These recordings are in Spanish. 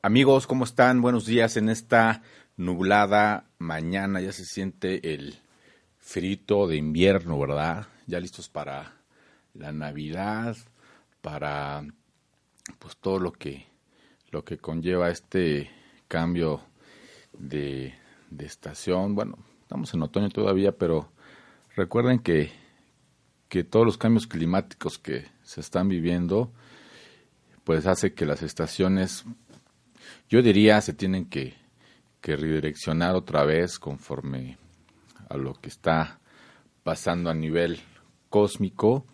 Amigos, ¿cómo están? Buenos días en esta nublada mañana. Ya se siente el frito de invierno, ¿verdad? Ya listos para la Navidad, para pues todo lo que lo que conlleva este cambio de, de estación. Bueno, estamos en otoño todavía, pero recuerden que, que todos los cambios climáticos que se están viviendo, pues hace que las estaciones yo diría se tienen que, redireccionar otra vez conforme a lo que está pasando a nivel cósmico.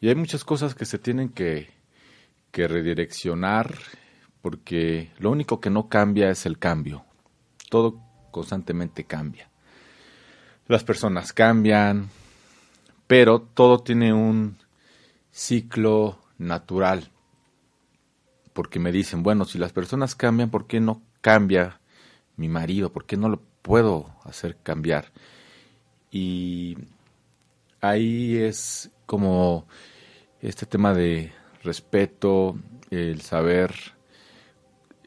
Y hay muchas cosas que se tienen que, que redireccionar porque lo único que no cambia es el cambio. Todo constantemente cambia. Las personas cambian, pero todo tiene un ciclo natural porque me dicen, bueno, si las personas cambian, ¿por qué no cambia mi marido? ¿Por qué no lo puedo hacer cambiar? Y ahí es como este tema de respeto, el saber,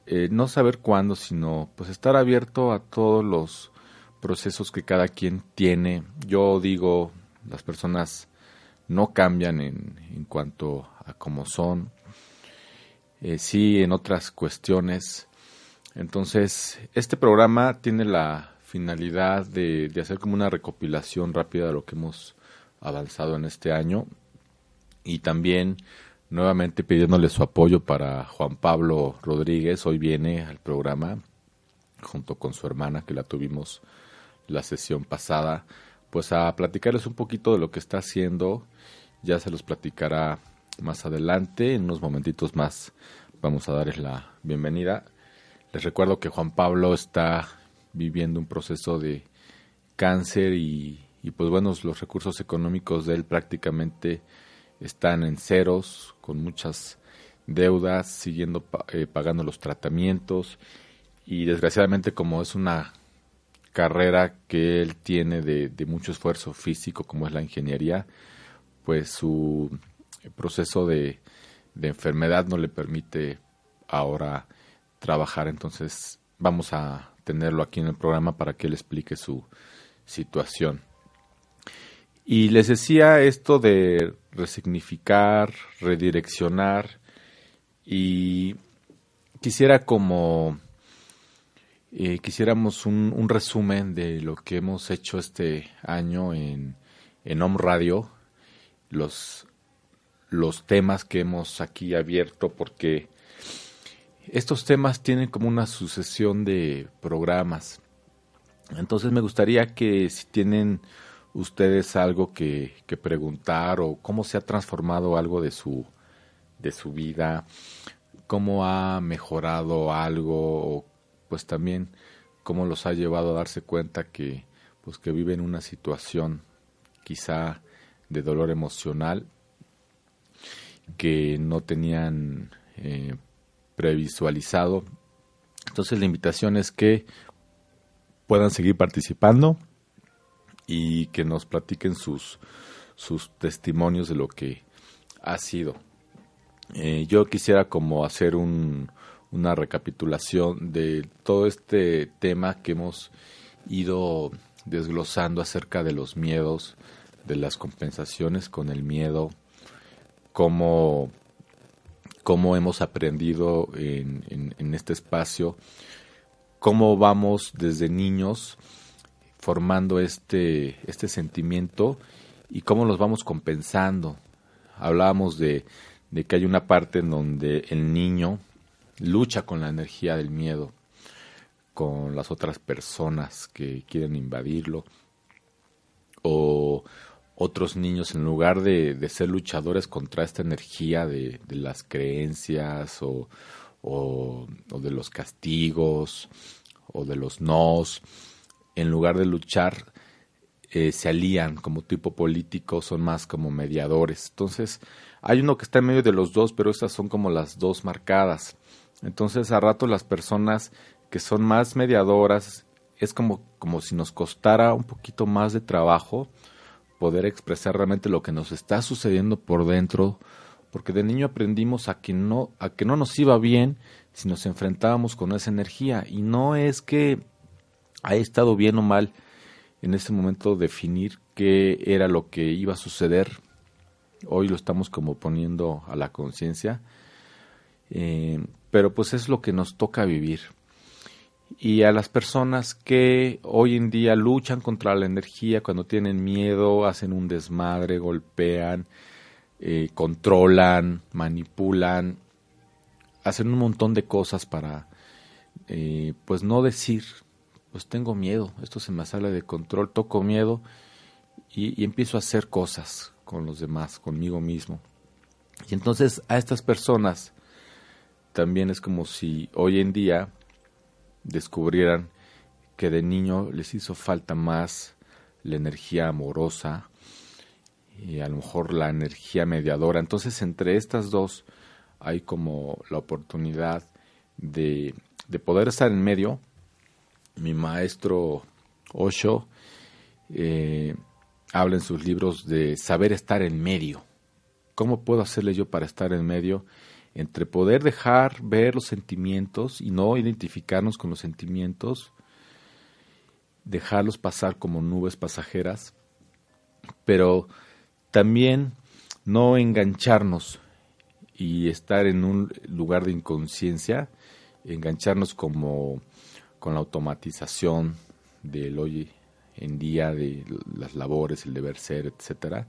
eh, no saber cuándo, sino pues estar abierto a todos los procesos que cada quien tiene. Yo digo, las personas no cambian en, en cuanto a cómo son, eh, sí en otras cuestiones. Entonces, este programa tiene la finalidad de, de, hacer como una recopilación rápida de lo que hemos avanzado en este año y también nuevamente pidiéndole su apoyo para Juan Pablo Rodríguez. Hoy viene al programa junto con su hermana que la tuvimos la sesión pasada, pues a platicarles un poquito de lo que está haciendo. Ya se los platicará más adelante, en unos momentitos más vamos a darles la bienvenida. Les recuerdo que Juan Pablo está viviendo un proceso de cáncer y, pues bueno, los recursos económicos de él prácticamente están en ceros, con muchas deudas, siguiendo eh, pagando los tratamientos y desgraciadamente como es una carrera que él tiene de mucho esfuerzo físico como es la ingeniería, pues su proceso de, de enfermedad no le permite ahora trabajar. Entonces vamos a tenerlo aquí en el programa para que él explique su situación. Y les decía esto de resignificar, redireccionar y quisiera como eh, quisiéramos un, un, resumen de lo que hemos hecho este año en, en Home Radio, los los temas que hemos aquí abierto porque estos temas tienen como una sucesión de programas. Entonces me gustaría que si tienen ustedes algo que, que, preguntar o cómo se ha transformado algo de su, de su vida, cómo ha mejorado algo o pues también cómo los ha llevado a darse cuenta que pues que viven una situación quizá de dolor emocional que no tenían eh, previsualizado. Entonces la invitación es que puedan seguir participando y que nos platiquen sus, sus testimonios de lo que ha sido. Eh, yo quisiera como hacer un, una recapitulación de todo este tema que hemos ido desglosando acerca de los miedos, de las compensaciones con el miedo, cómo, cómo hemos aprendido en, en, este espacio, cómo vamos desde niños formando este, este sentimiento y cómo los vamos compensando. Hablábamos de, de que hay una parte en donde el niño lucha con la energía del miedo, con las otras personas que quieren invadirlo, o, otros niños, en lugar de, ser luchadores contra esta energía de, las creencias o, de los castigos o de los nos, en lugar de luchar, eh, se alían como tipo político, son más como mediadores. Entonces, hay uno que está en medio de los dos, pero esas son como las dos marcadas. Entonces, a rato las personas que son más mediadoras, es como, como si nos costara un poquito más de trabajo poder expresar realmente lo que nos está sucediendo por dentro, porque de niño aprendimos a que no, a que no nos iba bien si nos enfrentábamos con esa energía. Y no es que haya estado bien o mal en ese momento definir qué era lo que iba a suceder. Hoy lo estamos como poniendo a la conciencia. Eh, pero pues es lo que nos toca vivir. Y a las personas que hoy en día luchan contra la energía, cuando tienen miedo, hacen un desmadre, golpean, eh, controlan, manipulan, hacen un montón de cosas para, eh, pues no decir, pues tengo miedo, esto se me sale de control, toco miedo y, y empiezo a hacer cosas con los demás, conmigo mismo. Y entonces a estas personas también es como si hoy en día descubrieran que de niño les hizo falta más la energía amorosa y a lo mejor la energía mediadora. Entonces entre estas dos hay como la oportunidad de, de poder estar en medio. Mi maestro Osho eh, habla en sus libros de saber estar en medio. ¿Cómo puedo hacerle yo para estar en medio? Entre poder dejar ver los sentimientos y no identificarnos con los sentimientos, dejarlos pasar como nubes pasajeras, pero también no engancharnos y estar en un lugar de inconsciencia, engancharnos como con la automatización del hoy en día, de las labores, el deber ser, etcétera,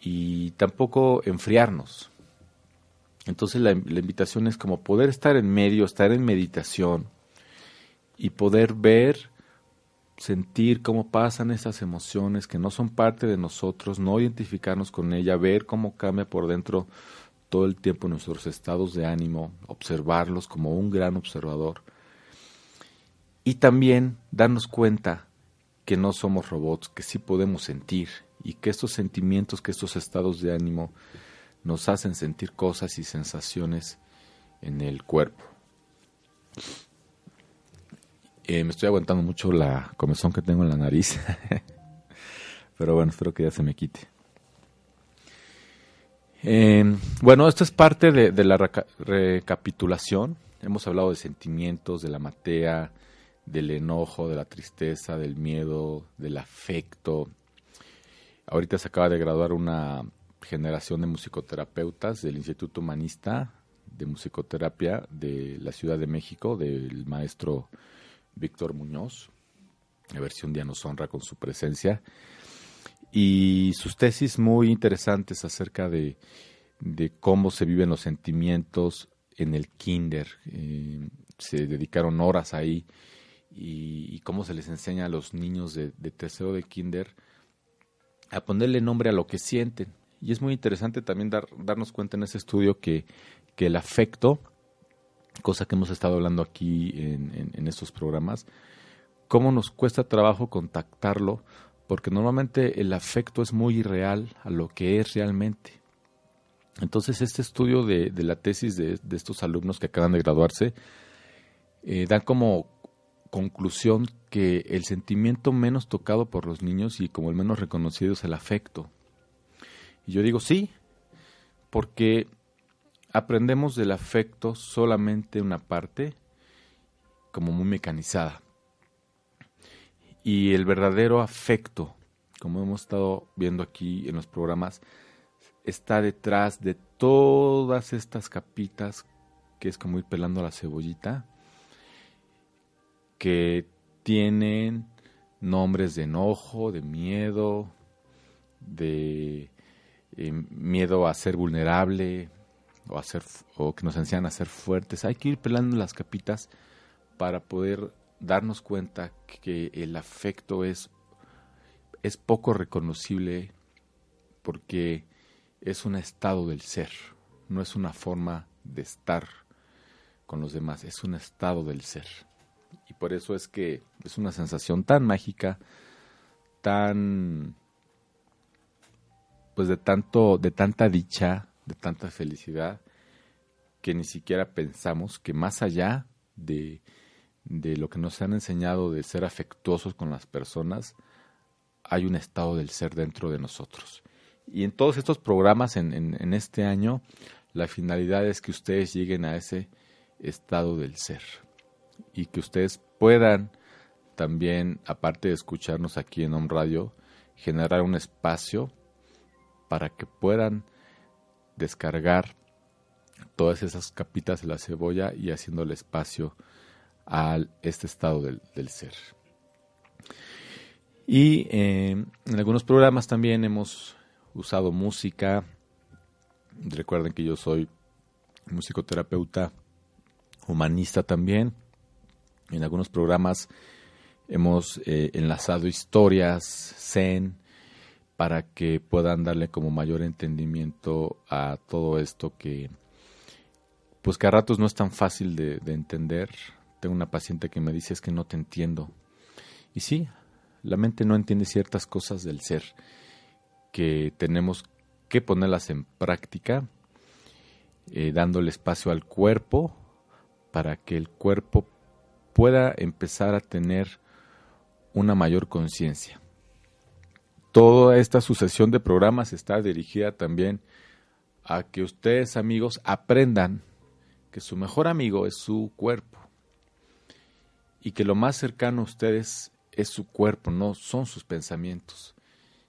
y tampoco enfriarnos entonces la, invitación es como poder estar en medio, estar en meditación y poder ver, sentir cómo pasan esas emociones que no son parte de nosotros, no identificarnos con ella, ver cómo cambia por dentro todo el tiempo nuestros estados de ánimo, observarlos como un gran observador. Y también darnos cuenta que no somos robots, que sí podemos sentir y que estos sentimientos, que estos estados de ánimo nos hacen sentir cosas y sensaciones en el cuerpo. Eh, me estoy aguantando mucho la comezón que tengo en la nariz, pero bueno, espero que ya se me quite. Eh, bueno, esto es parte de, la recapitulación. Hemos hablado de sentimientos, de la matea, del enojo, de la tristeza, del miedo, del afecto. Ahorita se acaba de graduar una generación de musicoterapeutas del Instituto Humanista de Musicoterapia de la Ciudad de México, del maestro Víctor Muñoz. La versión día nos honra con su presencia. Y sus tesis muy interesantes acerca de, cómo se viven los sentimientos en el kinder. Eh, se dedicaron horas ahí y, cómo se les enseña a los niños de, de tercero de kinder a ponerle nombre a lo que sienten. Y es muy interesante también dar, darnos cuenta en ese estudio que, que el afecto, cosa que hemos estado hablando aquí en, en, estos programas, cómo nos cuesta trabajo contactarlo, porque normalmente el afecto es muy irreal a lo que es realmente. Entonces, este estudio de, de la tesis de, de, estos alumnos que acaban de graduarse eh, da como conclusión que el sentimiento menos tocado por los niños y como el menos reconocido es el afecto. Y yo digo sí, porque aprendemos del afecto solamente una parte, como muy mecanizada. Y el verdadero afecto, como hemos estado viendo aquí en los programas, está detrás de todas estas capitas, que es como ir pelando la cebollita, que tienen nombres de enojo, de miedo, de eh, miedo a ser vulnerable o, a ser, o que nos enseñan a ser fuertes. Hay que ir pelando las capitas para poder darnos cuenta que el afecto es, es poco reconocible porque es un estado del ser, no es una forma de estar con los demás, es un estado del ser. Y por eso es que es una sensación tan mágica, tan pues de tanto, de tanta dicha, de tanta felicidad, que ni siquiera pensamos que más allá de, de lo que nos han enseñado de ser afectuosos con las personas, hay un estado del ser dentro de nosotros. Y en todos estos programas en, en este año, la finalidad es que ustedes lleguen a ese estado del ser y que ustedes puedan también, aparte de escucharnos aquí en Home Radio, generar un espacio para que puedan descargar todas esas capitas de la cebolla y haciéndole espacio a este estado del, ser. Y eh, en algunos programas también hemos usado música. Recuerden que yo soy musicoterapeuta humanista también. En algunos programas hemos eh, enlazado historias, zen, para que puedan darle como mayor entendimiento a todo esto que, pues que a ratos no es tan fácil de, de entender. Tengo una paciente que me dice es que no te entiendo. Y sí, la mente no entiende ciertas cosas del ser que tenemos que ponerlas en práctica, eh, dándole espacio al cuerpo para que el cuerpo pueda empezar a tener una mayor conciencia. Toda esta sucesión de programas está dirigida también a que ustedes amigos aprendan que su mejor amigo es su cuerpo y que lo más cercano a ustedes es su cuerpo, no son sus pensamientos.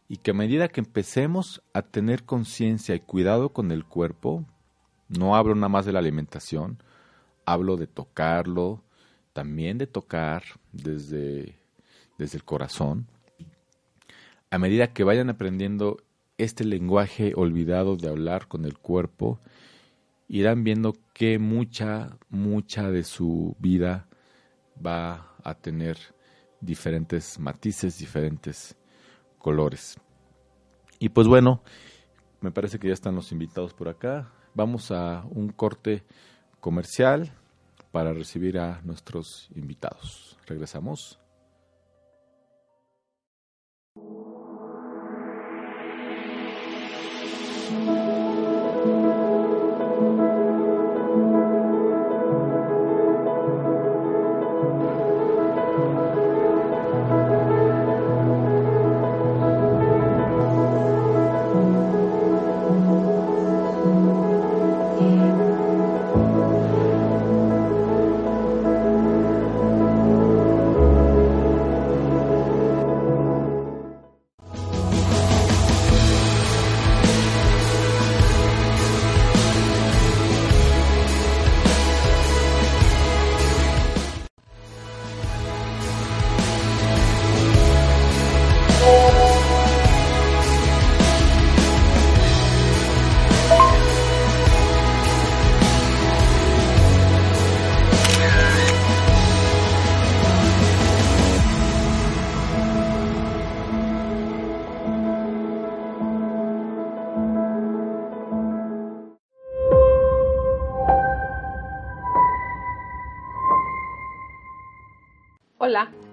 Y que a medida que empecemos a tener conciencia y cuidado con el cuerpo, no hablo nada más de la alimentación, hablo de tocarlo, también de tocar desde, desde el corazón. A medida que vayan aprendiendo este lenguaje olvidado de hablar con el cuerpo, irán viendo que mucha, mucha de su vida va a tener diferentes matices, diferentes colores. Y pues bueno, me parece que ya están los invitados por acá. Vamos a un corte comercial para recibir a nuestros invitados. Regresamos.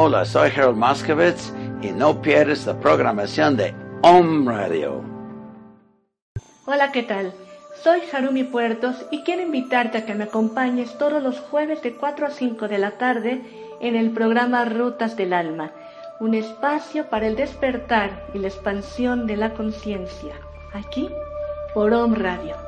Hola, soy Harold Moskowitz y no pierdes la programación de Om Radio. Hola, ¿qué tal? Soy Harumi Puertos y quiero invitarte a que me acompañes todos los jueves de 4 a 5 de la tarde en el programa Rutas del Alma, un espacio para el despertar y la expansión de la conciencia, aquí por Om Radio.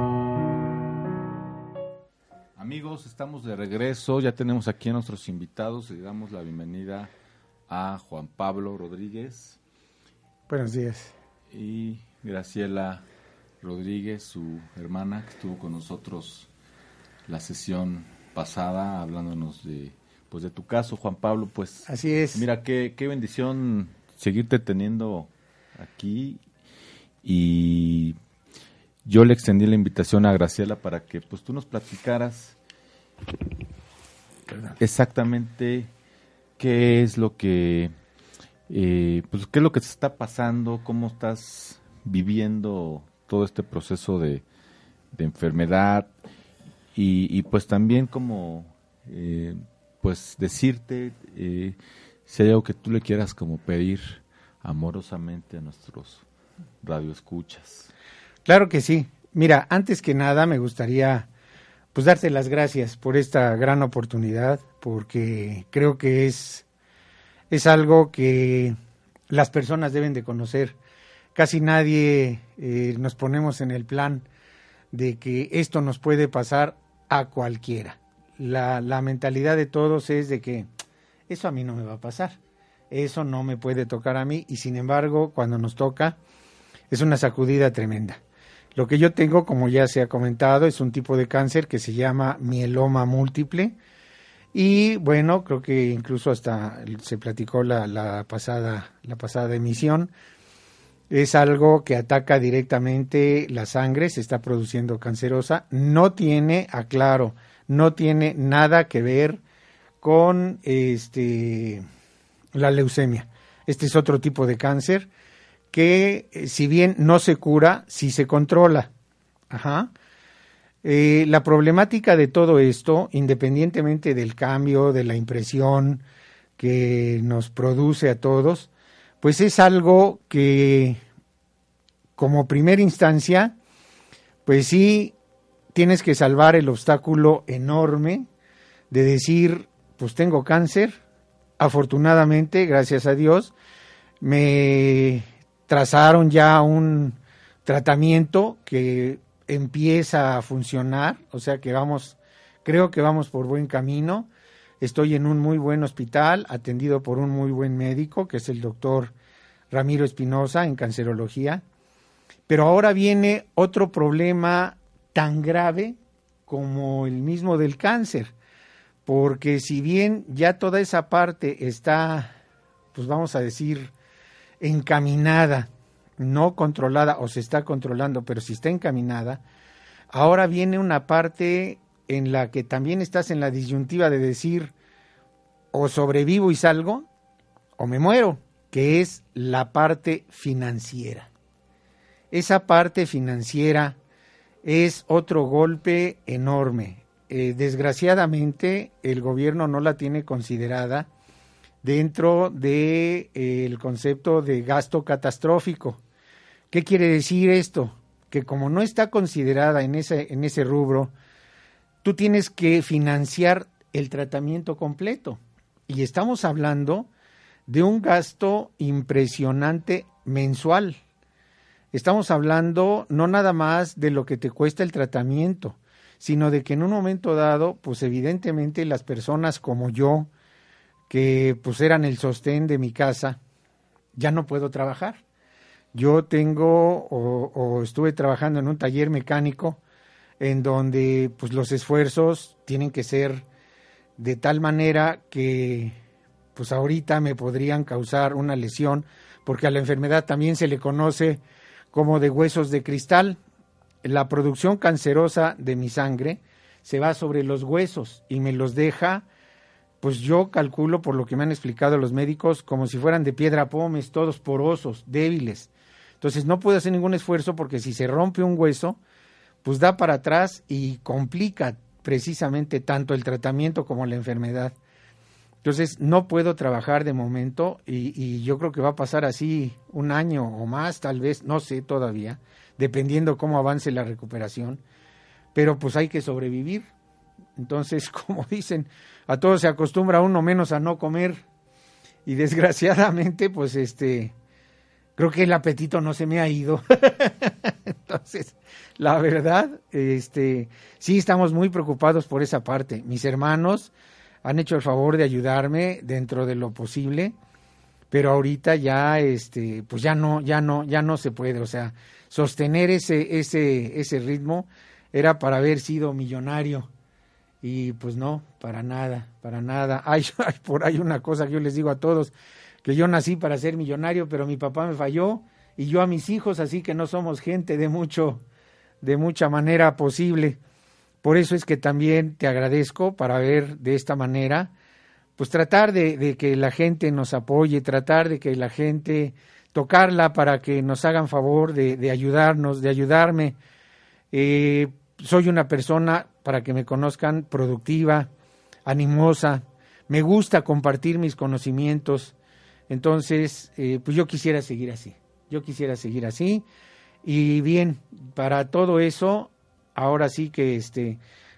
Amigos, estamos de regreso. Ya tenemos aquí a nuestros invitados y damos la bienvenida a Juan Pablo Rodríguez. Buenos días. Y Graciela Rodríguez, su hermana, que estuvo con nosotros la sesión pasada hablándonos de pues de tu caso, Juan Pablo, pues así es. Mira qué qué bendición seguirte teniendo aquí y yo le extendí la invitación a Graciela para que pues tú nos platicaras exactamente qué es lo que eh, pues qué es lo que te está pasando, cómo estás viviendo todo este proceso de, enfermedad y, pues también como eh, pues decirte eh, si hay algo que tú le quieras como pedir amorosamente a nuestros radioescuchas. Claro que sí. Mira, antes que nada me gustaría pues darte las gracias por esta gran oportunidad, porque creo que es, es algo que las personas deben de conocer. Casi nadie eh, nos ponemos en el plan de que esto nos puede pasar a cualquiera. La, la mentalidad de todos es de que eso a mí no me va a pasar, eso no me puede tocar a mí y sin embargo cuando nos toca es una sacudida tremenda. Lo que yo tengo, como ya se ha comentado, es un tipo de cáncer que se llama mieloma múltiple. Y bueno, creo que incluso hasta se platicó la, la, pasada, la pasada emisión. Es algo que ataca directamente la sangre, se está produciendo cancerosa. No tiene, aclaro, no tiene nada que ver con este, la leucemia. Este es otro tipo de cáncer que eh, si bien no se cura, sí se controla. Eh, la problemática de todo esto, independientemente del cambio, de la impresión que nos produce a todos, pues es algo que como primera instancia, pues sí tienes que salvar el obstáculo enorme de decir, pues tengo cáncer, afortunadamente, gracias a Dios, me trazaron ya un tratamiento que empieza a funcionar, o sea que vamos, creo que vamos por buen camino. Estoy en un muy buen hospital, atendido por un muy buen médico, que es el doctor Ramiro Espinosa en cancerología. Pero ahora viene otro problema tan grave como el mismo del cáncer, porque si bien ya toda esa parte está, pues vamos a decir, encaminada, no controlada o se está controlando, pero si está encaminada, ahora viene una parte en la que también estás en la disyuntiva de decir o sobrevivo y salgo o me muero, que es la parte financiera. Esa parte financiera es otro golpe enorme. Eh, desgraciadamente el gobierno no la tiene considerada dentro del de, eh, concepto de gasto catastrófico. ¿Qué quiere decir esto? Que como no está considerada en ese, en ese rubro, tú tienes que financiar el tratamiento completo. Y estamos hablando de un gasto impresionante mensual. Estamos hablando no nada más de lo que te cuesta el tratamiento, sino de que en un momento dado, pues evidentemente las personas como yo, que pues eran el sostén de mi casa, ya no puedo trabajar. Yo tengo o, estuve trabajando en un taller mecánico en donde pues los esfuerzos tienen que ser de tal manera que pues ahorita me podrían causar una lesión porque a la enfermedad también se le conoce como de huesos de cristal. La producción cancerosa de mi sangre se va sobre los huesos y me los deja pues yo calculo, por lo que me han explicado los médicos, como si fueran de piedra pómez, todos porosos, débiles. Entonces no puedo hacer ningún esfuerzo porque si se rompe un hueso, pues da para atrás y complica precisamente tanto el tratamiento como la enfermedad. Entonces no puedo trabajar de momento y, yo creo que va a pasar así un año o más, tal vez, no sé todavía, dependiendo cómo avance la recuperación. Pero pues hay que sobrevivir. Entonces, como dicen, a todos se acostumbra uno menos a no comer y desgraciadamente pues este creo que el apetito no se me ha ido Entonces, la verdad, este, sí estamos muy preocupados por esa parte. Mis hermanos han hecho el favor de ayudarme dentro de lo posible, pero ahorita ya, este, pues ya no, ya no, ya no se puede. O sea, sostener ese, ese, ese ritmo era para haber sido millonario. Y pues no, para nada, para nada. Hay, por ahí una cosa que yo les digo a todos, que yo nací para ser millonario, pero mi papá me falló y yo a mis hijos, así que no somos gente de mucho, de mucha manera posible. Por eso es que también te agradezco para ver de esta manera, pues tratar de, que la gente nos apoye, tratar de que la gente tocarla para que nos hagan favor de, de ayudarnos, de ayudarme. Eh, soy una persona, para que me conozcan, productiva, animosa, me gusta compartir mis conocimientos, entonces, eh, pues yo quisiera seguir así, yo quisiera seguir así. Y bien, para todo eso, ahora sí que este,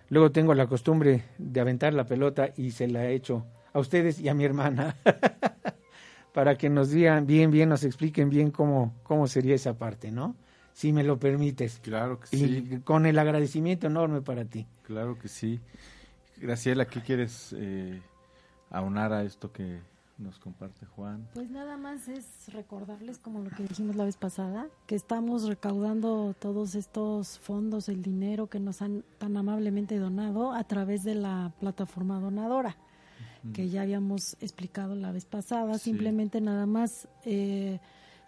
luego tengo la costumbre de aventar la pelota y se la he hecho a ustedes y a mi hermana, para que nos digan bien, bien, nos expliquen bien cómo, cómo sería esa parte, ¿no? Si me lo permites. Claro que y sí. con el agradecimiento enorme para ti. Claro que sí. Graciela, ¿qué quieres eh, aunar a esto que nos comparte Juan? Pues nada más es recordarles, como lo que dijimos la vez pasada, que estamos recaudando todos estos fondos, el dinero que nos han tan amablemente donado a través de la plataforma donadora, que ya habíamos explicado la vez pasada. Sí. Simplemente nada más eh,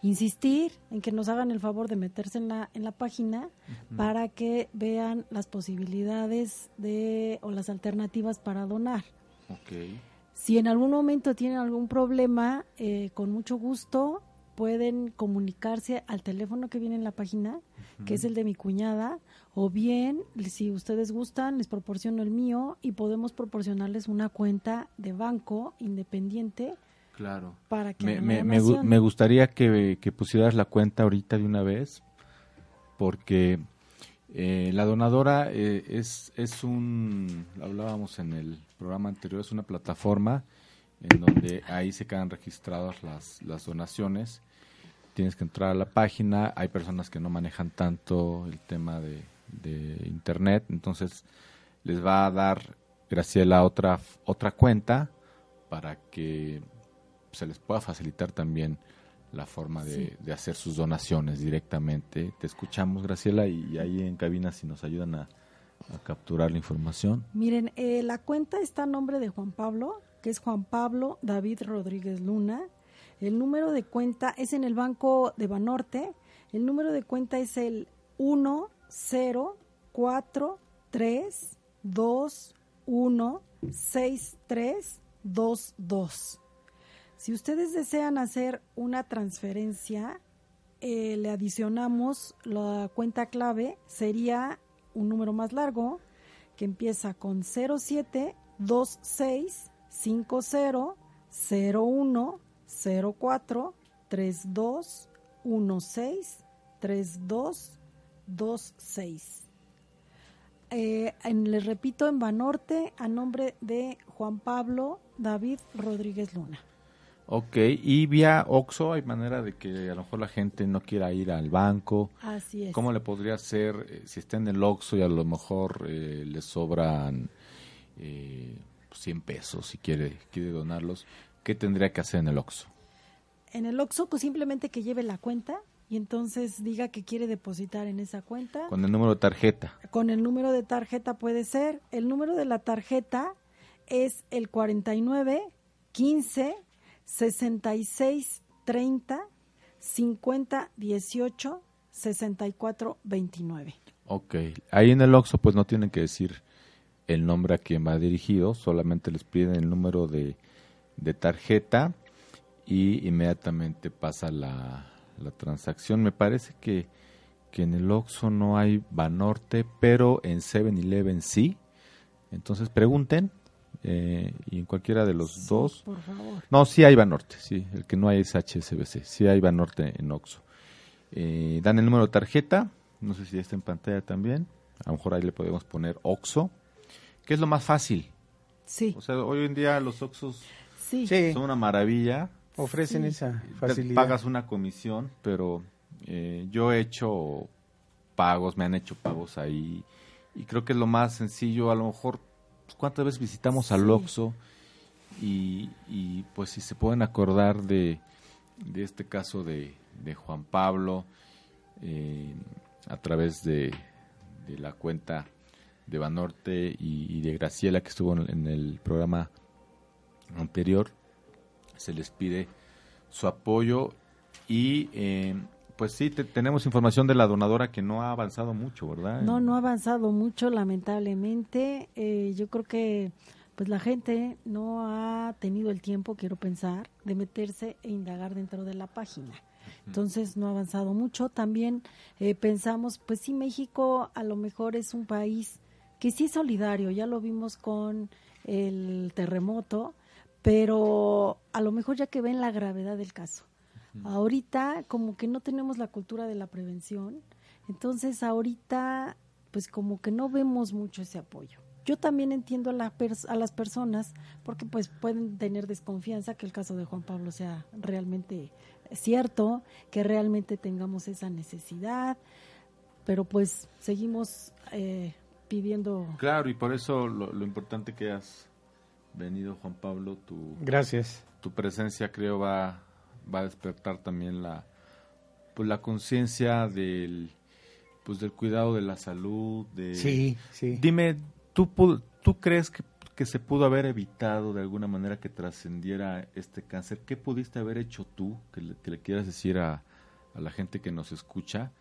insistir en que nos hagan el favor de meterse en la, en la página para que vean las posibilidades de o las alternativas para donar. Ok. Si en algún momento tienen algún problema, eh, con mucho gusto pueden comunicarse al teléfono que viene en la página, que es el de mi cuñada, o bien, si ustedes gustan, les proporciono el mío y podemos proporcionarles una cuenta de banco independiente Claro. para que Me, me, gustaría que, que pusieras la cuenta ahorita de una vez, porque eh, la donadora eh, es, es un, hablábamos en el programa anterior, es una plataforma en donde ahí se quedan registradas las, las donaciones. Tienes que entrar a la página, hay personas que no manejan tanto el tema de, de internet, entonces les va a dar Graciela otra, otra cuenta para que se les pueda facilitar también la forma de, de hacer sus donaciones directamente. Te escuchamos, Graciela, y ahí en cabina si nos ayudan a, a capturar la información. Miren, eh, la cuenta está a nombre de Juan Pablo, que es Juan Pablo David Rodríguez Luna. El número de cuenta es en el Banco de Banorte. El número de cuenta es el 1043216322. Si ustedes desean hacer una transferencia, eh, le adicionamos la cuenta clave, sería un número más largo que empieza con 07 26 50 01 04 32 16 32 26. Eh, en- les repito, en Banorte, a nombre de Juan Pablo David Rodríguez Luna. Ok, y vía OXO hay manera de que a lo mejor la gente no quiera ir al banco. Así es. ¿Cómo le podría hacer eh, si está en el OXO y a lo mejor eh, le sobran eh, 100 pesos si quiere, quiere donarlos? ¿Qué tendría que hacer en el OXO? En el Oxxo, pues simplemente que lleve la cuenta y entonces diga que quiere depositar en esa cuenta. Con el número de tarjeta. Con el número de tarjeta puede ser. El número de la tarjeta es el 49 15 66 30 50 18 64 29. Ok, ahí en el OXO pues no tienen que decir el nombre a quien va dirigido, solamente les piden el número de, tarjeta y inmediatamente pasa la, la transacción. Me parece que, que en el OXO no hay Banorte, pero en 7-Eleven sí. Entonces pregunten eh, y en cualquiera de los dos. Por favor. No, sí hay Banorte, sí. El que no hay es HSBC. Sí hay Banorte en Oxxo. Eh, dan el número de tarjeta. No sé si ya está en pantalla también. A lo mejor ahí le podemos poner Oxxo. Que es lo más fácil. Sí, O sea, hoy en día los Oxxos sí. Sí, son una maravilla. ofrecen Sí. esa Te facilidad. Pagas una comisión, pero eh, yo he hecho pagos, me han hecho pagos ahí. Y creo que es lo más sencillo, a lo mejor, pues, ¿cuántas veces visitamos al Oxxo? Y, y, pues si se pueden acordar de, de este caso de, de Juan Pablo, eh, a través de, de, la cuenta de Banorte y, y de Graciela que estuvo en, en el programa anterior, se les pide su apoyo y eh, pues sí, te, tenemos información de la donadora que no ha avanzado mucho, ¿verdad? No, no ha avanzado mucho, lamentablemente. Eh, yo creo que pues la gente no ha tenido el tiempo, quiero pensar, de meterse e indagar dentro de la página. Entonces no ha avanzado mucho. También eh, pensamos, pues sí, México a lo mejor es un país que sí es solidario, ya lo vimos con el terremoto, pero a lo mejor ya que ven la gravedad del caso. Ahorita como que no tenemos la cultura de la prevención, entonces ahorita pues como que no vemos mucho ese apoyo. Yo también entiendo a, la a las personas porque pues pueden tener desconfianza que el caso de Juan Pablo sea realmente cierto, que realmente tengamos esa necesidad, pero pues seguimos eh, pidiendo. Claro, y por eso lo, lo importante que has venido, Juan Pablo, tu, Gracias. tu presencia creo va, va a despertar también la, pues, la conciencia del, pues, del cuidado de la salud. De... Sí, sí. Dime, ¿tú, tú crees que, que se pudo haber evitado de alguna manera que trascendiera este cáncer? ¿Qué pudiste haber hecho tú que le, que le quieras decir a, a la gente que nos escucha?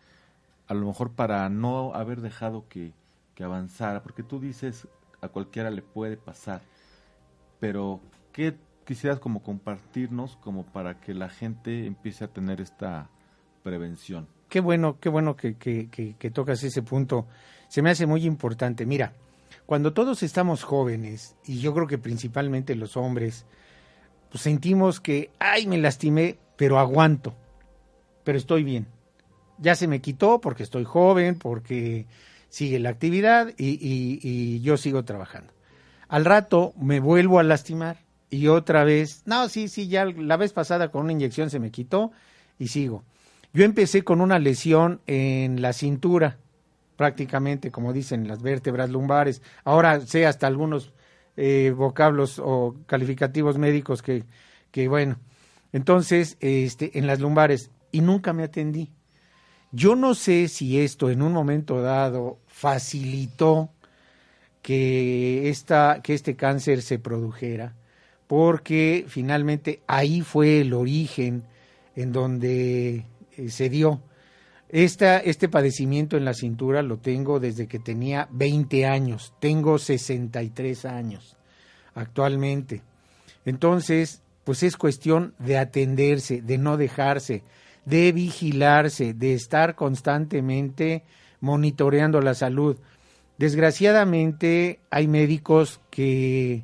A lo mejor para no haber dejado que, que avanzara, porque tú dices a cualquiera le puede pasar, pero ¿qué quisieras como compartirnos como para que la gente empiece a tener esta prevención? Qué bueno, qué bueno que, que, que, tocas ese punto. Se me hace muy importante. Mira, cuando todos estamos jóvenes, y yo creo que principalmente los hombres, pues sentimos que, ay, me lastimé, pero aguanto, pero estoy bien. Ya se me quitó porque estoy joven, porque sigue la actividad y yo sigo trabajando. Al rato me vuelvo a lastimar y otra vez, no, sí, sí, ya la vez pasada con una inyección se me quitó y sigo. Yo empecé con una lesión en la cintura, prácticamente, como dicen, las vértebras lumbares. Ahora sé hasta algunos eh, vocablos o calificativos médicos que, que, bueno, entonces, este, en las lumbares, y nunca me atendí. Yo no sé si esto en un momento dado facilitó que, esta, que este cáncer se produjera, porque finalmente ahí fue el origen en donde eh, se dio. Esta, este padecimiento en la cintura lo tengo desde que tenía 20 años, tengo 63 años actualmente. Entonces, pues es cuestión de atenderse, de no dejarse, de vigilarse, de estar constantemente monitoreando la salud. Desgraciadamente hay médicos que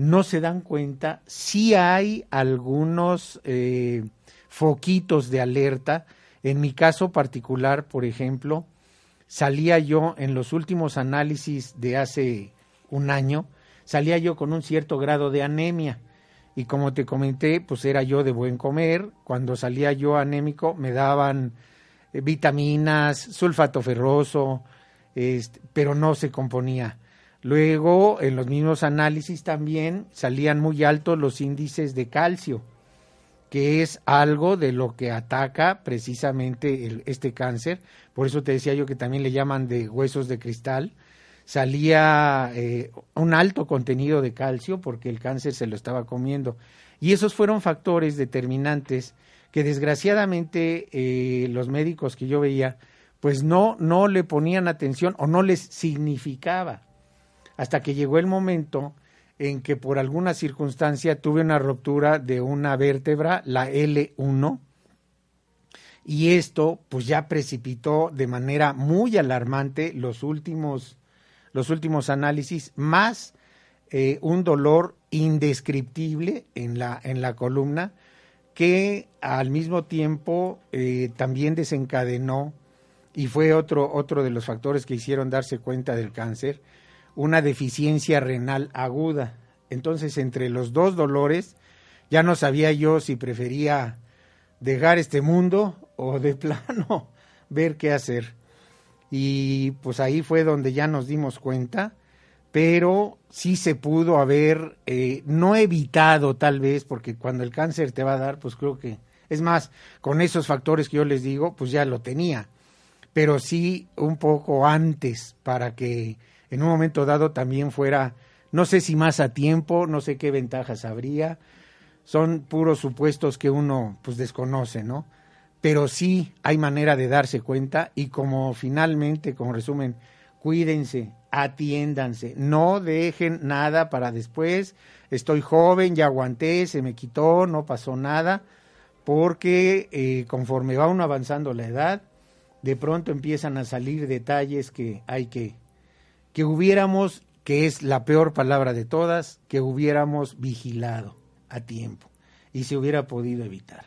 no se dan cuenta, sí hay algunos eh, foquitos de alerta. En mi caso particular, por ejemplo, salía yo en los últimos análisis de hace un año, salía yo con un cierto grado de anemia. Y como te comenté, pues era yo de buen comer. Cuando salía yo anémico, me daban eh, vitaminas, sulfato ferroso, este, pero no se componía. Luego, en los mismos análisis también salían muy altos los índices de calcio, que es algo de lo que ataca precisamente este cáncer. Por eso te decía yo que también le llaman de huesos de cristal. Salía eh, un alto contenido de calcio porque el cáncer se lo estaba comiendo. Y esos fueron factores determinantes que desgraciadamente eh, los médicos que yo veía pues no, no le ponían atención o no les significaba. Hasta que llegó el momento en que por alguna circunstancia tuve una ruptura de una vértebra, la L1, y esto pues ya precipitó de manera muy alarmante los últimos, los últimos análisis, más eh, un dolor indescriptible en la, en la columna, que al mismo tiempo eh, también desencadenó y fue otro, otro de los factores que hicieron darse cuenta del cáncer, una deficiencia renal aguda. Entonces, entre los dos dolores, ya no sabía yo si prefería dejar este mundo o de plano ver qué hacer. y pues ahí fue donde ya nos dimos cuenta, pero sí se pudo haber, eh, no evitado tal vez, porque cuando el cáncer te va a dar, pues creo que, es más, con esos factores que yo les digo, pues ya lo tenía, pero sí un poco antes para que en un momento dado también fuera, no sé si más a tiempo, no sé qué ventajas habría, son puros supuestos que uno pues desconoce, ¿no? Pero sí hay manera de darse cuenta y como finalmente, como resumen, cuídense, atiéndanse, no dejen nada para después, estoy joven, ya aguanté, se me quitó, no pasó nada, porque eh, conforme va uno avanzando la edad, de pronto empiezan a salir detalles que hay que, que hubiéramos, que es la peor palabra de todas, que hubiéramos vigilado a tiempo y se hubiera podido evitar.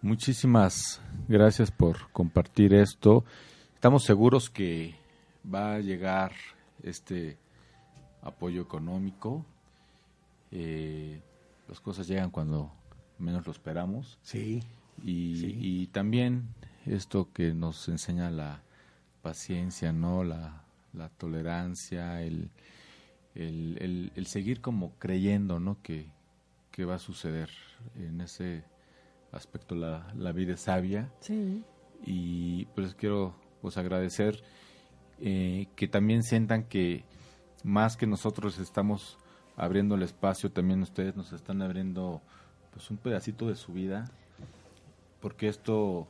Muchísimas gracias por compartir esto. Estamos seguros que va a llegar este apoyo económico. Eh, las cosas llegan cuando menos lo esperamos. Sí. Y, y también esto que nos enseña la paciencia, ¿no? La, la tolerancia, el, el, el, seguir como creyendo, ¿no? Que, que va a suceder en ese aspecto la, la vida es sabia. Sí. Y pues quiero pues agradecer eh, que también sientan que más que nosotros estamos abriendo el espacio, también ustedes nos están abriendo pues un pedacito de su vida, porque esto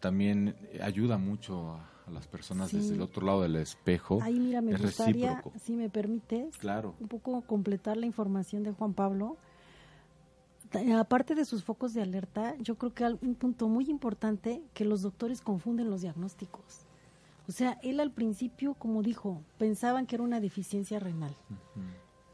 también ayuda mucho a, las personas desde el otro lado del espejo. Ahí mira, me gustaría, si me permites, claro. un poco completar la información de Juan Pablo aparte de sus focos de alerta, yo creo que un punto muy importante que los doctores confunden los diagnósticos. O sea, él al principio, como dijo, pensaban que era una deficiencia renal,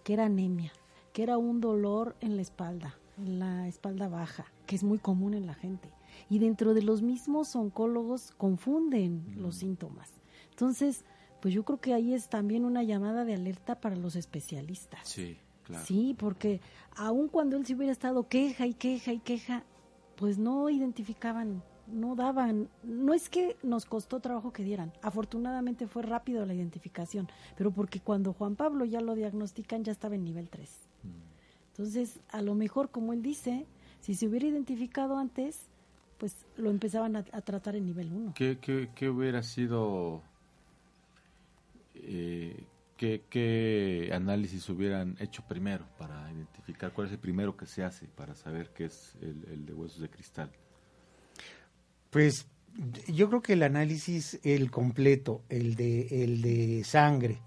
que era anemia, que era un dolor en la espalda, en la espalda baja, que es muy común en la gente. Y dentro de los mismos oncólogos confunden los síntomas. Entonces, pues yo creo que ahí es también una llamada de alerta para los especialistas. Sí. Sí, porque aun cuando él se hubiera estado queja y queja y queja, pues no identificaban, no daban, no es que nos costó trabajo que dieran, afortunadamente fue rápido la identificación, pero porque cuando Juan Pablo ya lo diagnostican ya estaba en nivel 3. Mm. Entonces, a lo mejor, como él dice, si se hubiera identificado antes, pues lo empezaban a, tratar en nivel 1. ¿Qué, qué, qué hubiera sido eh, ¿Qué, análisis hubieran hecho primero para identificar cuál es el primero que se hace para saber qué es el, de huesos de cristal? Pues yo creo que el análisis, el completo, el de, el de sangre,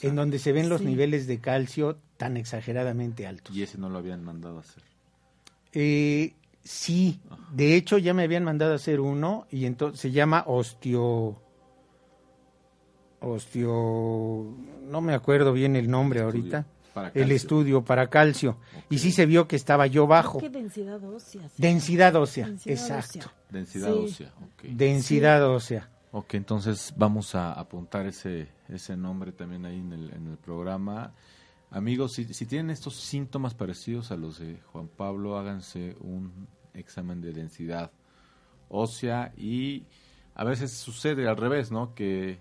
en donde se ven los niveles de calcio tan exageradamente altos. ¿Y ese no lo habían mandado a hacer? Eh, sí, de hecho ya me habían mandado a hacer uno y entonces se llama osteo osteo, no me acuerdo bien el nombre ahorita, el estudio para calcio, y sí se vio que estaba yo bajo. ¿Qué densidad ósea? Densidad ósea, exacto. Densidad ósea, Densidad ósea. Ok, entonces vamos a apuntar ese, ese nombre también ahí en el, en el programa. Amigos, si, si tienen estos síntomas parecidos a los de Juan Pablo, háganse un examen de densidad ósea y a veces sucede al revés, ¿no? Que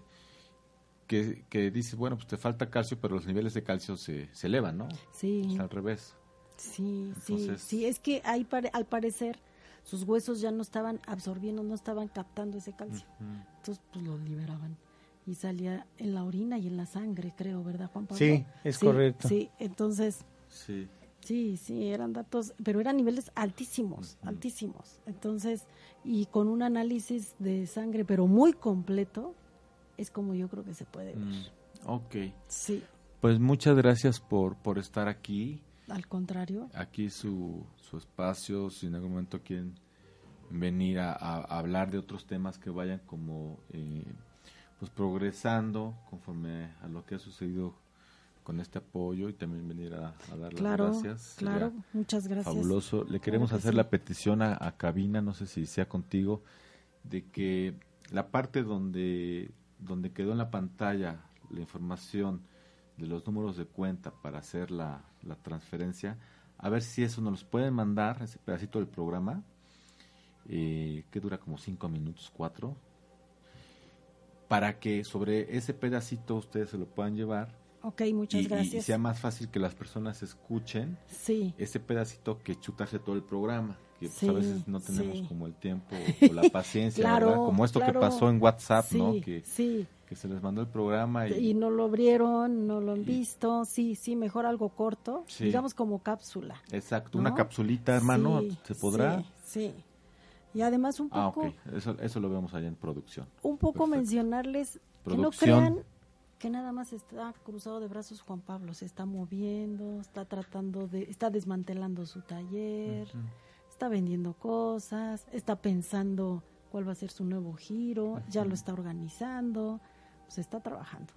que, que dices, bueno, pues te falta calcio, pero los niveles de calcio se, se elevan, ¿no? Sí. al revés. Sí, sí, sí, es que ahí al parecer sus huesos ya no estaban absorbiendo, no estaban captando ese calcio. Entonces, pues lo liberaban. Y salía en la orina y en la sangre, creo, ¿verdad, Juan Pablo? Sí, es correcto. Sí, entonces... Sí. Sí, sí, eran datos, pero eran niveles altísimos, altísimos. Entonces, y con un análisis de sangre, pero muy completo, es como yo creo que se puede ver. Mm, ok. Sí. Pues muchas gracias por, por estar aquí. Al contrario. Aquí su, su espacio, si en algún momento quieren venir a, hablar de otros temas que vayan como eh, pues progresando conforme a lo que ha sucedido con este apoyo y también venir a, dar las gracias. Claro, muchas gracias. Fabuloso. Le queremos hacer la petición a, a, cabina, no sé si sea contigo, de que la parte donde donde quedó en la pantalla la información de los números de cuenta para hacer la, transferencia, a ver si eso nos los pueden mandar, ese pedacito del programa, eh, que dura como cinco minutos, cuatro, para que sobre ese pedacito ustedes se lo puedan llevar Ok, muchas y, gracias. y sea más fácil que las personas escuchen Sí, ese pedacito que chutarse todo el programa. Que pues, a veces no tenemos sí. como el tiempo o la paciencia, Claro, ¿verdad? Como esto claro. que pasó en WhatsApp, ¿no? Que, sí. que se les mandó el programa y, Y no lo abrieron, no lo han visto. Sí, sí, mejor algo corto. Sí. Digamos como cápsula. exacto, ¿no? una capsulita, hermano, ¿se podrá? Sí, sí. Y además un ah, poco, ok, eso, eso lo vemos allá en producción. un poco Perfecto. mencionarles que no crean que nada más está cruzado de brazos Juan Pablo, se está moviendo, está tratando de, está desmantelando su taller, está vendiendo cosas, está pensando cuál va a ser su nuevo giro, ya lo está organizando, pues está trabajando.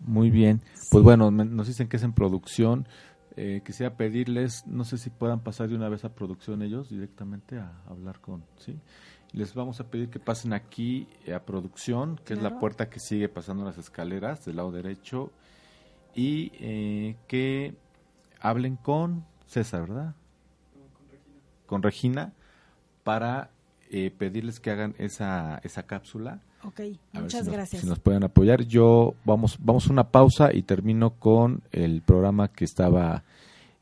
Muy bien. Pues bueno, me- nos dicen que es en producción. Eh, quisiera pedirles, no sé si puedan pasar de una vez a producción ellos directamente a hablar con, ¿sí? Les vamos a pedir que pasen aquí eh, a producción, que es la puerta que sigue pasando las escaleras del lado derecho, y eh, que hablen con César, ¿verdad? Con Regina, para eh, pedirles que hagan esa, esa cápsula. Ok, A ver muchas si nos- gracias. si nos pueden apoyar. Yo vamos vamos a una pausa y termino con el programa que estaba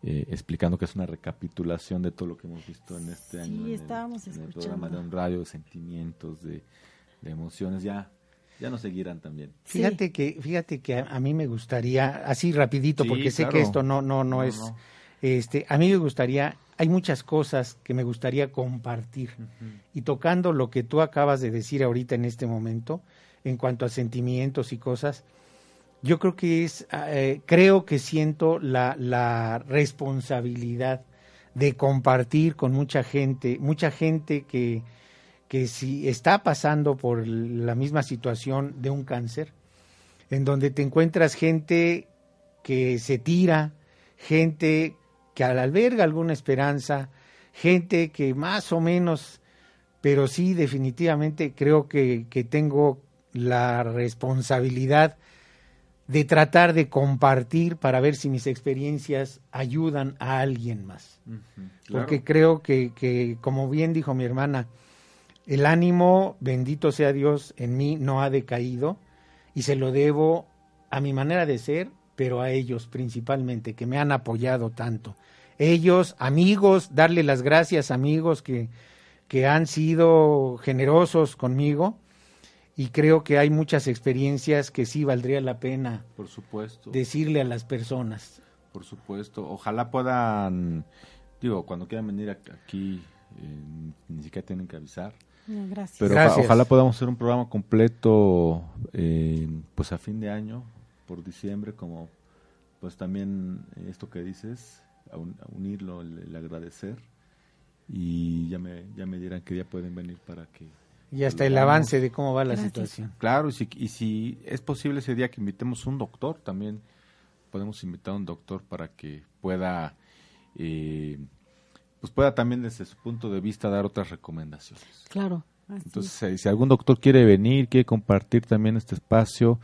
eh, explicando que es una recapitulación de todo lo que hemos visto en este Sí, año. en el- estábamos en el escuchando. programa de un radio, de sentimientos, de, de emociones. Ya ya nos seguirán también. Sí. Fíjate que, fíjate que a, a mí me gustaría, así rapidito, Sí, porque sé claro. que esto no, no, no, No, es, no. este, a mí me gustaría, hay muchas cosas que me gustaría compartir. Y tocando lo que tú acabas de decir ahorita en este momento, en cuanto a sentimientos y cosas, yo creo que es, eh, creo que siento la, la responsabilidad de compartir con mucha gente, mucha gente que, que si está pasando por la misma situación de un cáncer, en donde te encuentras gente que se tira, gente que alberga alguna esperanza, gente que más o menos, pero sí definitivamente creo que, que tengo la responsabilidad de tratar de compartir para ver si mis experiencias ayudan a alguien más. Porque creo que, que, como bien dijo mi hermana, el ánimo, bendito sea Dios, en mí no ha decaído y se lo debo a mi manera de ser, pero a ellos principalmente, que me han apoyado tanto. Ellos, amigos, darle las gracias, amigos, que, que han sido generosos conmigo y creo que hay muchas experiencias que sí valdría la pena Por supuesto. decirle a las personas. Por supuesto. Ojalá puedan, digo, cuando quieran venir aquí, eh, ni siquiera tienen que avisar. Gracias. Pero Gracias. ojalá podamos hacer un programa completo, eh, pues a fin de año, por diciembre, como pues también esto que dices, a, un- a unirlo, el, el agradecer. Y ya me, ya me dirán que día pueden venir para que... Y hasta el hagamos. avance de cómo va la Gracias. situación. Claro, y si, y si es posible ese día que invitemos un doctor, también podemos invitar a un doctor para que pueda, eh, pues pueda también desde su punto de vista dar otras recomendaciones. Claro. así Entonces, eh, si algún doctor quiere venir, quiere compartir también este espacio,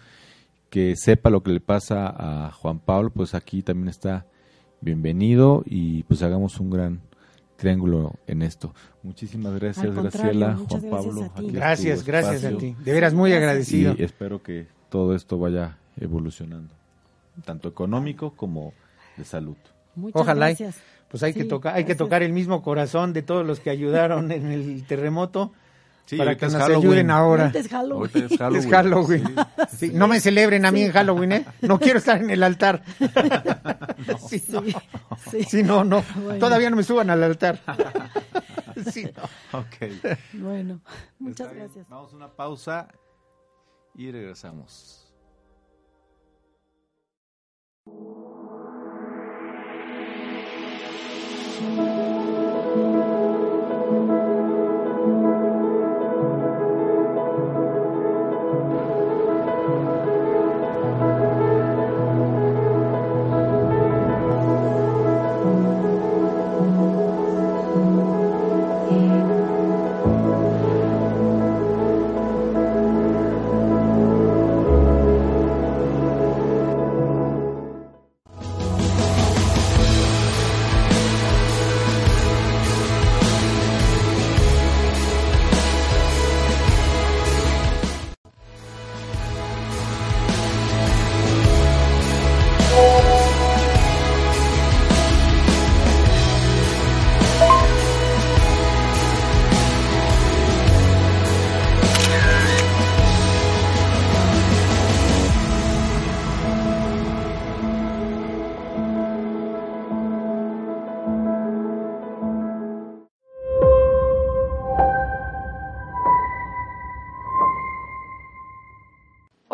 que sepa lo que le pasa a Juan Pablo, pues aquí también está bienvenido y pues hagamos un gran triángulo en esto. Muchísimas gracias, Graciela, muchas Juan gracias Pablo. a Gracias, gracias a ti. De veras muy Gracias. agradecido. Y espero que todo esto vaya evolucionando, tanto económico como de salud. Muchas Ojalá. gracias. Pues hay que tocar, hay que tocar el mismo corazón de todos los que ayudaron en el terremoto para que nos ayuden ahora. Ahorita es Halloween. Es Halloween. No me celebren a mí en Halloween, ¿eh? No quiero estar en el altar. No. Sí, no. Sí, no, no. Todavía no me suban al altar. Sí. Ok. Bueno, muchas gracias. Vamos a una pausa y regresamos.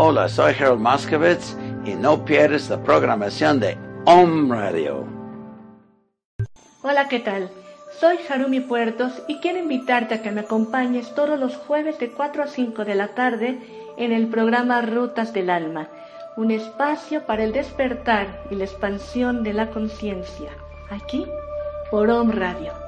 Hola, soy Harold Moskowitz y no pierdes la programación de Om Radio. Hola, ¿qué tal? Soy Harumi Puertos y quiero invitarte a que me acompañes todos los jueves de 4 a 5 de la tarde en el programa Rutas del Alma, un espacio para el despertar y la expansión de la conciencia, aquí por Om Radio.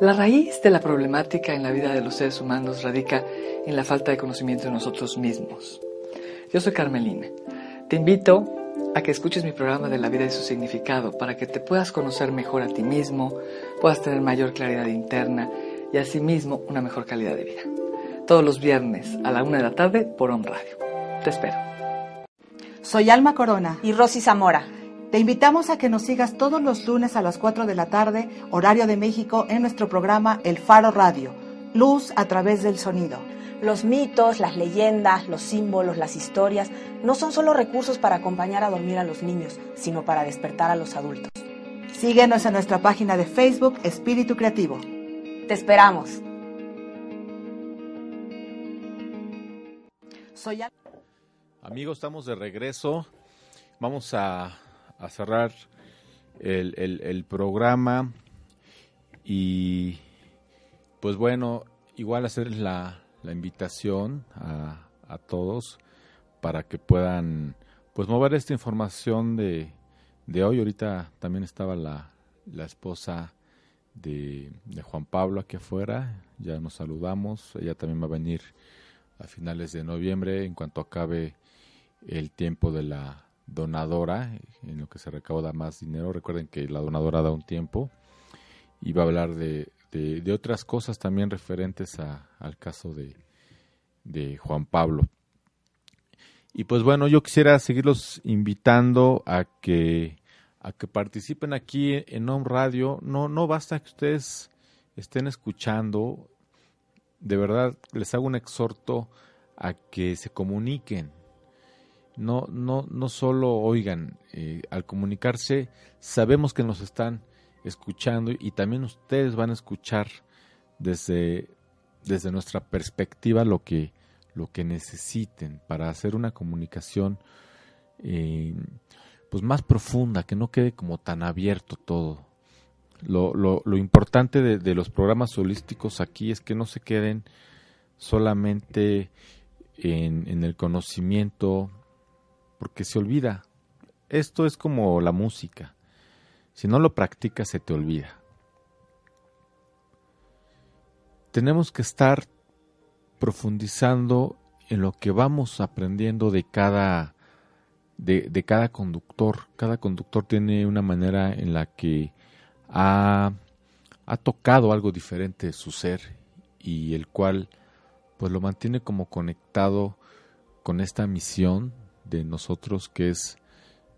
La raíz de la problemática en la vida de los seres humanos radica en la falta de conocimiento de nosotros mismos. Yo soy Carmelina. Te invito a que escuches mi programa de la vida y su significado para que te puedas conocer mejor a ti mismo, puedas tener mayor claridad interna y asimismo una mejor calidad de vida. Todos los viernes a la una de la tarde por On Radio. Te espero. Soy Alma Corona y Rosy Zamora. Te invitamos a que nos sigas todos los lunes a las 4 de la tarde, horario de México, en nuestro programa El Faro Radio, Luz a través del sonido. Los mitos, las leyendas, los símbolos, las historias no son solo recursos para acompañar a dormir a los niños, sino para despertar a los adultos. Síguenos en nuestra página de Facebook Espíritu Creativo. Te esperamos. Soy Amigos, estamos de regreso. Vamos a a cerrar el, el, programa y pues bueno, igual hacer la, la invitación a, a, todos para que puedan pues mover esta información de, de hoy. Ahorita también estaba la, la esposa de, de, Juan Pablo aquí afuera, ya nos saludamos, ella también va a venir a finales de noviembre en cuanto acabe el tiempo de la donadora, en lo que se recauda más dinero. Recuerden que la donadora da un tiempo y va a hablar de, de, otras cosas también referentes a, al caso de, de Juan Pablo. Y pues bueno, yo quisiera seguirlos invitando a que a que participen aquí en Home Radio. No, no basta que ustedes estén escuchando. De verdad, les hago un exhorto a que se comuniquen, no, no, no solo oigan, eh, al comunicarse sabemos que nos están escuchando y también ustedes van a escuchar desde, desde nuestra perspectiva lo que, lo que necesiten para hacer una comunicación eh, pues más profunda, que no quede como tan abierto todo. Lo, lo, importante de, de, los programas holísticos aquí es que no se queden solamente en, en el conocimiento porque se olvida. Esto es como la música. Si no lo practicas, se te olvida. Tenemos que estar profundizando en lo que vamos aprendiendo de cada, de, cada conductor. Cada conductor tiene una manera en la que ha, ha tocado algo diferente de su ser y el cual pues lo mantiene como conectado con esta misión de nosotros, que es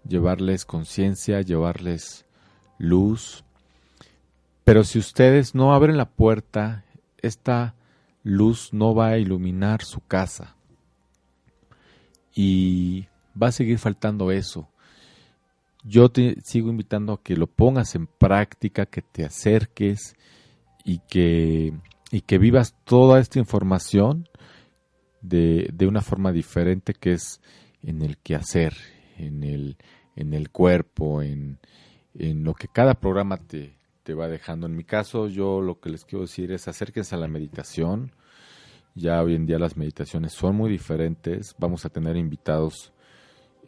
llevarles conciencia, llevarles luz. Pero si ustedes no abren la puerta, esta luz no va a iluminar su casa. Y va a seguir faltando eso. Yo te sigo invitando a que lo pongas en práctica, que te acerques y que, y que vivas toda esta información de, de una forma diferente que es en el quehacer, en el, en el cuerpo, en, en lo que cada programa te, te va dejando. En mi caso, yo lo que les quiero decir es acérquense a la meditación. Ya hoy en día las meditaciones son muy diferentes. Vamos a tener invitados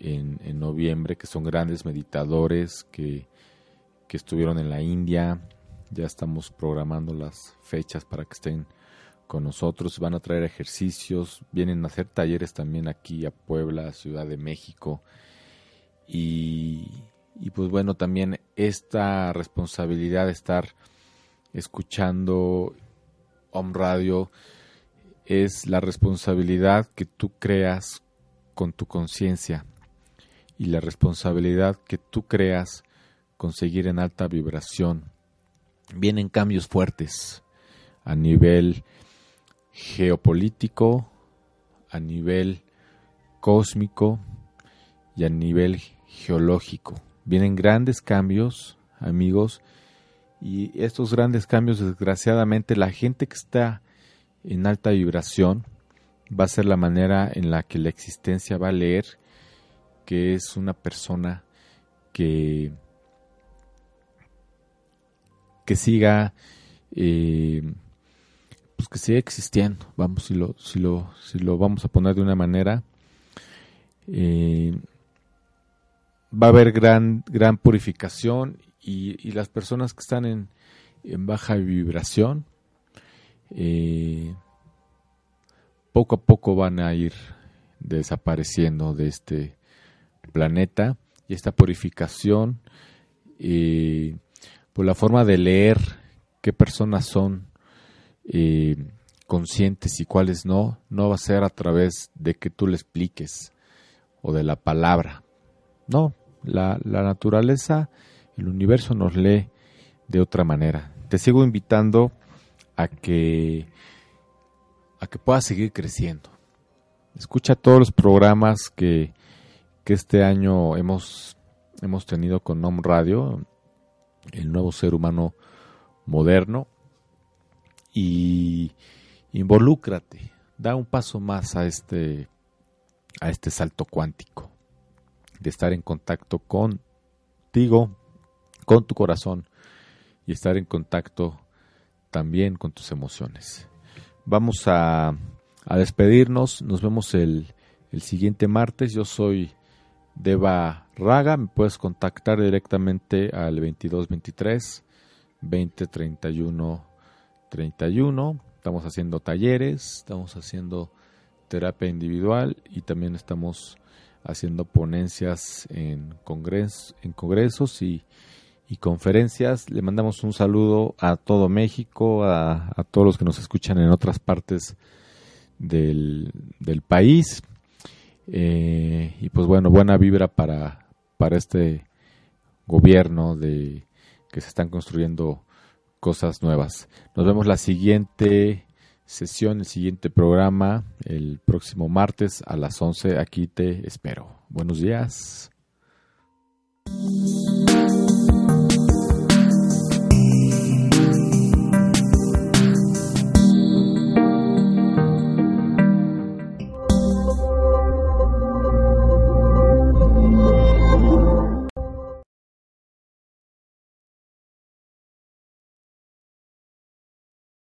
en, en noviembre que son grandes meditadores que, que estuvieron en la India. Ya estamos programando las fechas para que estén con nosotros. Van a traer ejercicios. Vienen a hacer talleres también aquí a Puebla, Ciudad de México. Y, y pues bueno, también esta responsabilidad de estar escuchando Home Radio es la responsabilidad que tú creas con tu conciencia y la responsabilidad que tú creas conseguir en alta vibración. Vienen cambios fuertes a nivel geopolítico, a nivel cósmico y a nivel geológico. Vienen grandes cambios, amigos, y estos grandes cambios, desgraciadamente, la gente que está en alta vibración va a ser la manera en la que la existencia va a leer que es una persona que, que siga eh, pues que siga existiendo. Vamos si lo si lo si lo vamos a poner de una manera eh, va a haber gran gran purificación y, las personas que están en, en baja vibración eh, poco a poco van a ir desapareciendo de este planeta. Y esta purificación eh, por la forma de leer qué personas son conscientes y cuáles no, no va a ser a través de que tú le expliques o de la palabra. No, la, la naturaleza, el universo nos lee de otra manera. Te sigo invitando a que a que puedas seguir creciendo. Escucha todos los programas que que este año hemos, hemos tenido con NOM Radio, el nuevo ser humano moderno, y involúcrate, da un paso más a este, a este salto cuántico, de estar en contacto contigo, con tu corazón, y estar en contacto también con tus emociones. Vamos a, a despedirnos, nos vemos el, el siguiente martes. Yo soy Deva Raga, me puedes contactar directamente al 2223 2031 31. Estamos haciendo talleres, estamos haciendo terapia individual y también estamos haciendo ponencias en, congres, en congresos y, conferencias. Le mandamos un saludo a todo México, a, a todos los que nos escuchan en otras partes del, del país. Eh, y pues bueno, buena vibra para, para este gobierno de que se están construyendo cosas nuevas. Nos vemos la siguiente sesión, el siguiente programa, el próximo martes a las 11. Aquí te espero. Buenos días.